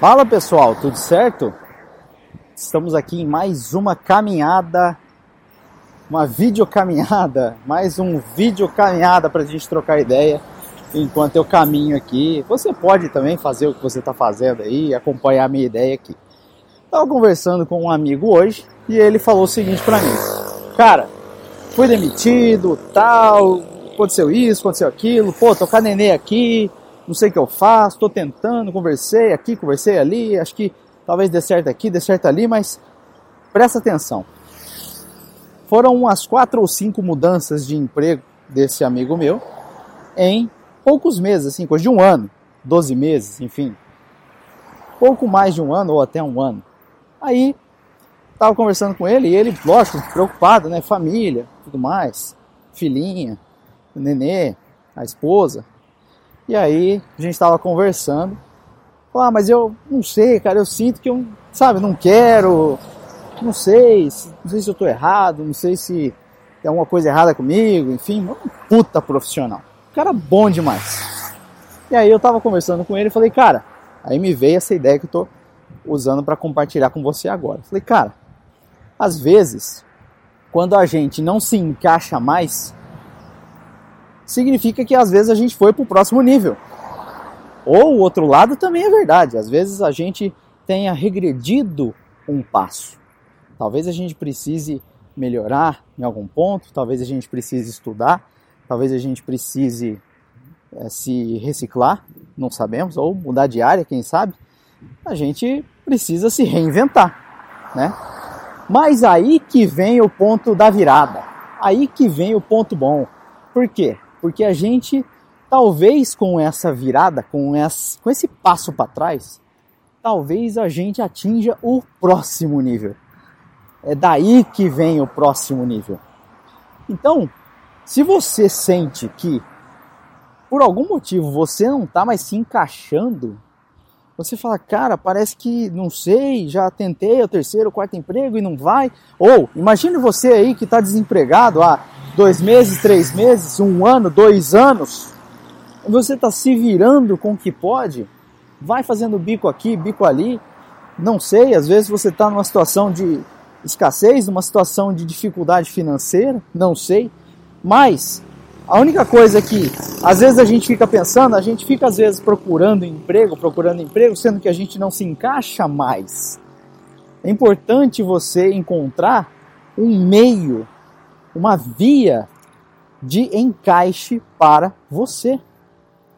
Fala pessoal, tudo certo? Estamos aqui em mais uma caminhada, uma videocaminhada, mais um videocaminhada para a gente trocar ideia enquanto eu caminho aqui. Você pode também fazer o que você está fazendo aí, acompanhar a minha ideia aqui. Estava conversando com um amigo hoje e ele falou o seguinte para mim: Cara, fui demitido, tal, aconteceu isso, aconteceu aquilo, pô, tô com a nenê aqui, não sei o que eu faço, tô tentando, conversei aqui, conversei ali, acho que talvez dê certo aqui, dê certo ali, mas presta atenção. Foram umas quatro ou cinco mudanças de emprego desse amigo meu em poucos meses, assim, coisa de um ano, 12 meses, enfim. Pouco mais de um ano ou até um ano. Aí, tava conversando com ele e ele, lógico, preocupado, né? Família, tudo mais, filhinha, nenê, a esposa. E aí, a gente tava conversando. Ah, mas eu não sei, cara, eu sinto que eu, sabe, não quero, não sei, não sei se eu tô errado, não sei se tem alguma coisa errada comigo, enfim, um puta profissional cara bom demais. E aí eu tava conversando com ele e falei, cara, aí me veio essa ideia que eu tô usando para compartilhar com você agora. Falei, cara, às vezes, quando a gente não se encaixa mais, significa que às vezes a gente foi pro próximo nível. Ou o outro lado também é verdade. Às vezes a gente tenha regredido um passo. Talvez a gente precise melhorar em algum ponto, talvez a gente precise estudar, talvez a gente precise é, se reciclar, não sabemos, ou mudar de área, quem sabe, a gente precisa se reinventar, né? Mas aí que vem o ponto da virada, aí que vem o ponto bom. Por quê? Porque a gente, talvez com essa virada, com, essa, com esse passo para trás, talvez a gente atinja o próximo nível. É daí que vem o próximo nível. Então, se você sente que por algum motivo você não está mais se encaixando, você fala, cara, parece que não sei, já tentei o terceiro, o quarto emprego e não vai. Ou imagine você aí que está desempregado há dois meses, três meses, um ano, dois anos. Você está se virando com o que pode, vai fazendo bico aqui, bico ali. Não sei, às vezes você está numa situação de escassez, numa situação de dificuldade financeira, não sei. Mas a única coisa que às vezes a gente fica pensando, a gente fica às vezes procurando emprego, procurando emprego, sendo que a gente não se encaixa mais. É importante você encontrar um meio, uma via de encaixe para você.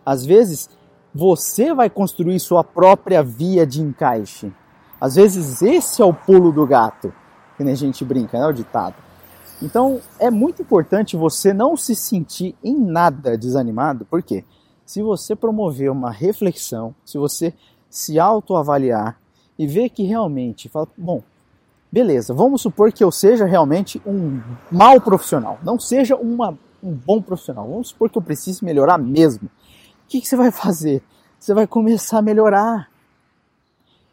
Às vezes você vai construir sua própria via de encaixe. Às vezes esse é o pulo do gato, que a gente brinca, né, o ditado. Então é muito importante você não se sentir em nada desanimado, porque se você promover uma reflexão, se você se autoavaliar e ver que realmente, fala, bom, beleza, vamos supor que eu seja realmente um mau profissional, não seja uma, um bom profissional, vamos supor que eu precise melhorar mesmo. O que, que você vai fazer? Você vai começar a melhorar.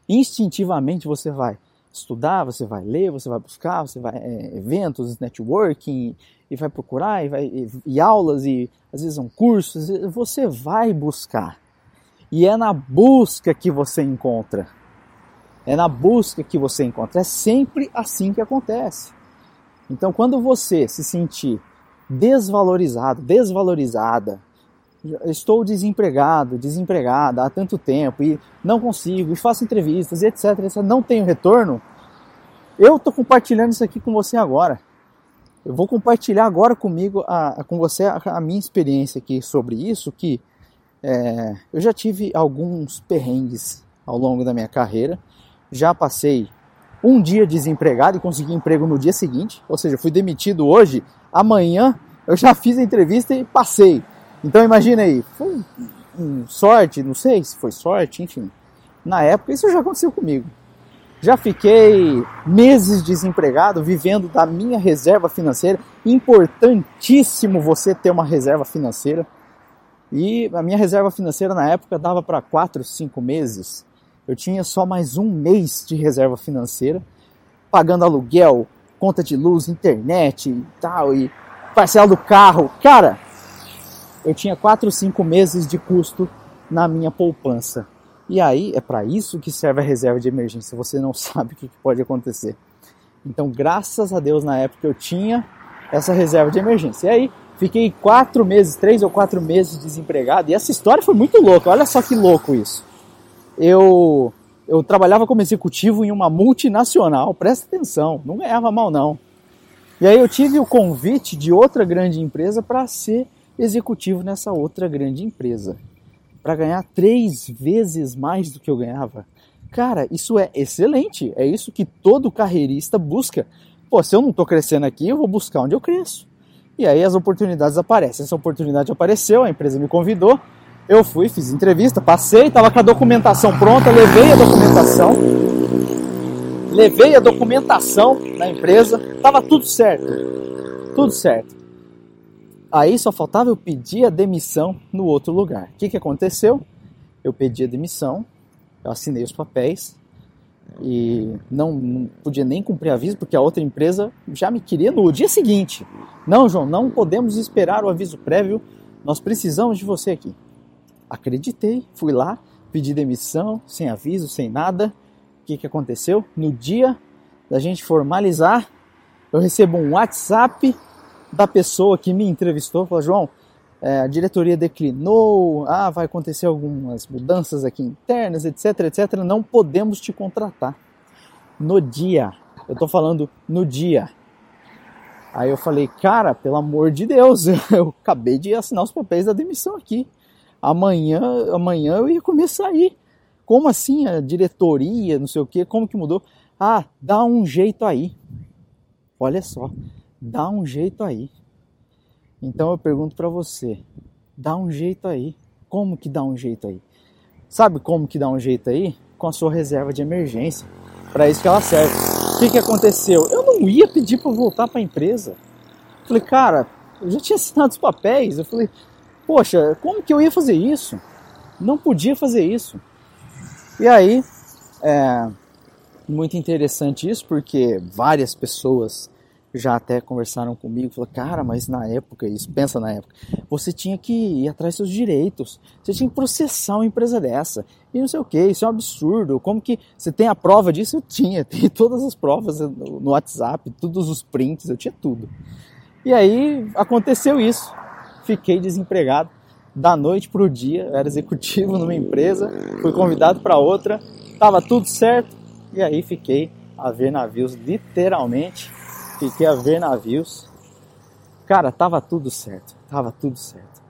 Instintivamente você vai estudar, você vai ler, você vai buscar, você vai é, eventos, networking, e vai procurar, e, vai, e, e aulas, e às vezes são cursos, você vai buscar. E é na busca que você encontra. É na busca que você encontra. É sempre assim que acontece. Então, quando você se sentir desvalorizado, desvalorizada, estou desempregado, desempregada há tanto tempo e não consigo, e faço entrevistas e etc, etc, não tenho retorno, eu estou compartilhando isso aqui com você agora. Eu vou compartilhar agora comigo, a, a com você, a, a, minha experiência aqui sobre isso, que é, eu já tive alguns perrengues ao longo da minha carreira, já passei um dia desempregado e consegui emprego no dia seguinte, ou seja, fui demitido hoje, amanhã eu já fiz a entrevista e passei. Então imagina aí, foi sorte, não sei se foi sorte, enfim. na época, isso já aconteceu comigo. Já fiquei meses desempregado, vivendo da minha reserva financeira. Importantíssimo você ter uma reserva financeira. E a minha reserva financeira na época dava para 4, 5 meses. Eu tinha só mais um mês de reserva financeira, pagando aluguel, conta de luz, internet e tal, e parcela do carro. Cara, eu tinha 4, 5 meses de custo na minha poupança. E aí é para isso que serve a reserva de emergência. Você não sabe o que pode acontecer. Então, graças a Deus, na época eu tinha essa reserva de emergência. E aí fiquei quatro meses, três ou quatro meses desempregado. E essa história foi muito louca. Olha só que louco isso. Eu eu trabalhava como executivo em uma multinacional. Presta atenção, não ganhava mal não. E aí eu tive o convite de outra grande empresa para ser executivo nessa outra grande empresa para ganhar três vezes mais do que eu ganhava. Cara, isso é excelente. É isso que todo carreirista busca. Pô, se eu não estou crescendo aqui, eu vou buscar onde eu cresço. E aí as oportunidades aparecem. Essa oportunidade apareceu, a empresa me convidou. Eu fui, fiz entrevista, passei, estava com a documentação pronta, levei a documentação. Levei a documentação na empresa, estava tudo certo. Tudo certo. Aí só faltava eu pedir a demissão no outro lugar. O que, que aconteceu? Eu pedi a demissão, eu assinei os papéis e não, não podia nem cumprir aviso porque a outra empresa já me queria no dia seguinte. Não, João, não podemos esperar o aviso prévio, nós precisamos de você aqui. Acreditei, fui lá, pedi demissão, sem aviso, sem nada. O que, que aconteceu? No dia da gente formalizar, eu recebo um WhatsApp da pessoa que me entrevistou, falou, João, é, a diretoria declinou, ah, vai acontecer algumas mudanças aqui internas, etc, etc, não podemos te contratar. No dia, eu tô falando no dia. Aí eu falei, cara, pelo amor de Deus, eu acabei de assinar os papéis da demissão aqui. Amanhã, amanhã eu ia começar aí. Como assim a diretoria, não sei o que, como que mudou? Ah, dá um jeito aí. Olha só, dá um jeito aí. Então eu pergunto para você, dá um jeito aí. Como que dá um jeito aí? Sabe como que dá um jeito aí? Com a sua reserva de emergência. Para isso que ela serve. O que, que aconteceu? Eu não ia pedir para voltar para a empresa. falei, cara, eu já tinha assinado os papéis. Eu falei, poxa, como que eu ia fazer isso? Não podia fazer isso. E aí, é muito interessante isso, porque várias pessoas já até conversaram comigo, falaram, cara, mas na época, isso, pensa na época, você tinha que ir atrás dos seus direitos, você tinha que processar uma empresa dessa, e não sei o que, isso é um absurdo, como que você tem a prova disso? Eu tinha, tem todas as provas no WhatsApp, todos os prints, eu tinha tudo. E aí aconteceu isso, fiquei desempregado, da noite para o dia, eu era executivo numa empresa, fui convidado para outra, estava tudo certo, e aí fiquei a ver navios literalmente fiquei a ver navios. Cara, tava tudo certo, tava tudo certo.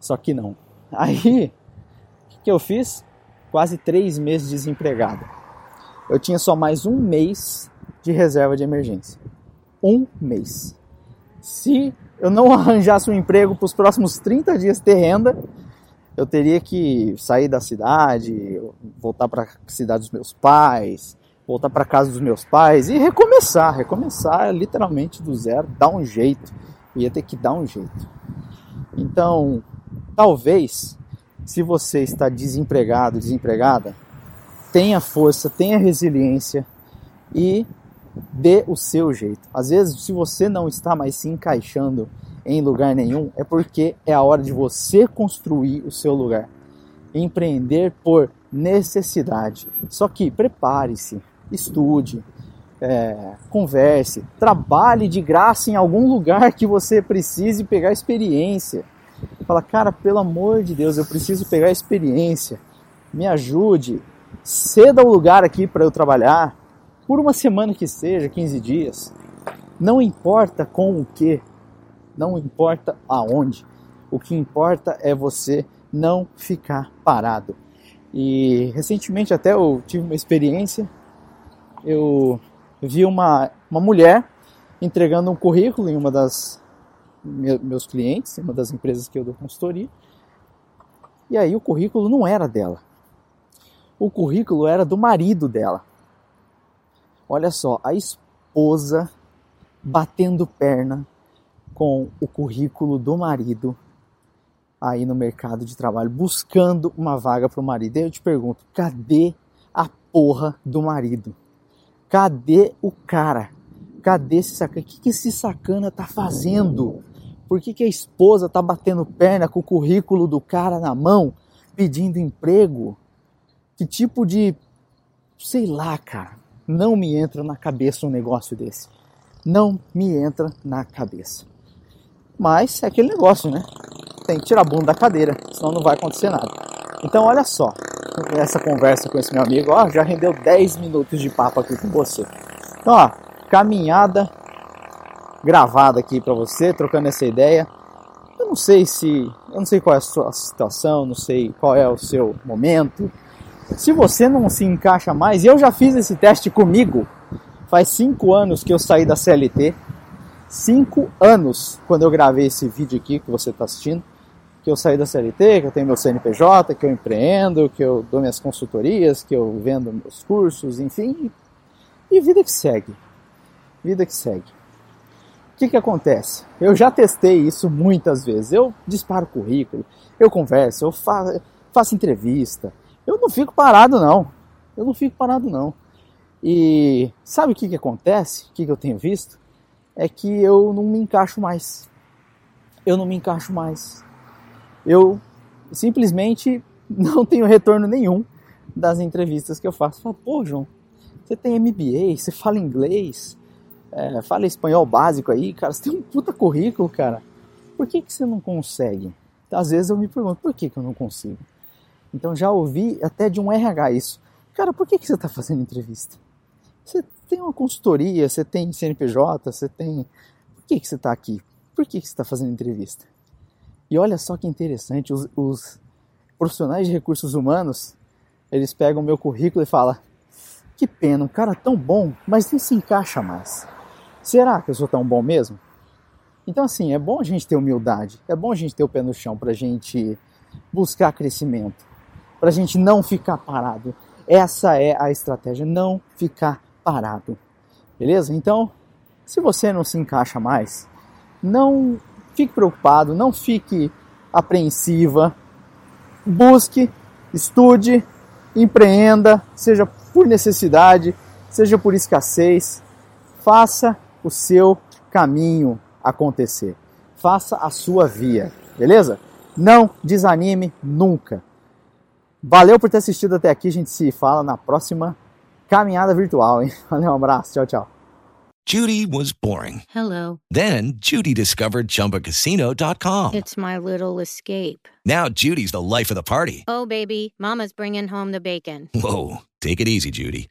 Só que não. Aí, o que, que eu fiz? Quase três meses desempregado. Eu tinha só mais um mês de reserva de emergência. Um mês. Se eu não arranjasse um emprego para os próximos 30 dias ter renda, eu teria que sair da cidade, voltar para a cidade dos meus pais, voltar para casa dos meus pais e recomeçar, recomeçar literalmente do zero, dar um jeito, ia ter que dar um jeito. Então, talvez, se você está desempregado, desempregada, tenha força, tenha resiliência e dê o seu jeito. Às vezes, se você não está mais se encaixando em lugar nenhum, é porque é a hora de você construir o seu lugar. Empreender por necessidade. Só que prepare-se, estude, é, converse, trabalhe de graça em algum lugar que você precise pegar experiência. Fala, cara, pelo amor de Deus, eu preciso pegar experiência. Me ajude, ceda o um lugar aqui para eu trabalhar, por uma semana que seja, 15 dias. Não importa com o que, não importa aonde. O que importa é você não ficar parado. E recentemente até eu tive uma experiência eu vi uma, uma mulher entregando um currículo em uma das meus clientes, em uma das empresas que eu dou consultoria. E aí o currículo não era dela. o currículo era do marido dela. Olha só, a esposa batendo perna com o currículo do marido aí no mercado de trabalho, buscando uma vaga para o marido. E eu te pergunto, cadê a porra do marido? Cadê o cara? Cadê esse sacana? O que, que esse sacana tá fazendo? Por que, que a esposa tá batendo perna com o currículo do cara na mão, pedindo emprego? Que tipo de. Sei lá, cara. Não me entra na cabeça um negócio desse. Não me entra na cabeça. Mas é aquele negócio, né? Tem que tirar a bunda da cadeira, senão não vai acontecer nada. Então, olha só, essa conversa com esse meu amigo, ó, já rendeu 10 minutos de papo aqui com você. Então, ó, caminhada gravada aqui para você, trocando essa ideia. Eu não sei se, eu não sei qual é a sua situação, não sei qual é o seu momento. Se você não se encaixa mais, eu já fiz esse teste comigo, faz cinco anos que eu saí da CLT, cinco anos quando eu gravei esse vídeo aqui que você está assistindo, que eu saí da CLT, que eu tenho meu CNPJ, que eu empreendo, que eu dou minhas consultorias, que eu vendo meus cursos, enfim, e vida que segue. Vida que segue. O que, que acontece? Eu já testei isso muitas vezes. Eu disparo currículo, eu converso, eu faço, faço entrevista. Eu não fico parado, não. Eu não fico parado, não. E sabe o que, que acontece? O que, que eu tenho visto? É que eu não me encaixo mais. Eu não me encaixo mais. Eu simplesmente não tenho retorno nenhum das entrevistas que eu faço. Falo, pô, João, você tem MBA, você fala inglês, é, fala espanhol básico aí, cara, você tem um puta currículo, cara. Por que, que você não consegue? Às vezes eu me pergunto, por que, que eu não consigo? Então já ouvi até de um RH isso. Cara, por que, que você está fazendo entrevista? Você tem uma consultoria, você tem CNPJ, você tem. Por que, que você está aqui? Por que, que você está fazendo entrevista? E olha só que interessante, os, os profissionais de recursos humanos, eles pegam o meu currículo e falam: que pena, um cara tão bom, mas não se encaixa mais. Será que eu sou tão bom mesmo? Então, assim, é bom a gente ter humildade, é bom a gente ter o pé no chão para a gente buscar crescimento, para a gente não ficar parado. Essa é a estratégia, não ficar parado. Beleza? Então, se você não se encaixa mais, não fique preocupado, não fique apreensiva. Busque, estude, empreenda, seja por necessidade, seja por escassez. Faça o seu caminho acontecer. Faça a sua via, beleza? Não desanime nunca. Valeu por ter assistido até aqui. A gente se fala na próxima caminhada virtual, hein? Valeu, um abraço. Tchau, tchau. Judy was boring. Hello. Then Judy discovered ChumbaCasino.com. It's my little escape. Now Judy's the life of the party. Oh, baby, Mama's bringing home the bacon. Whoa, take it easy, Judy.